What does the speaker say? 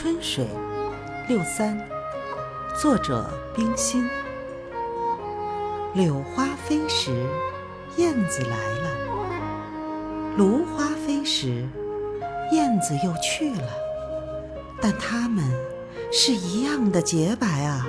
春水六三。作者冰心。柳花飞时燕子来了。芦花飞时燕子又去了。但它们是一样的洁白啊。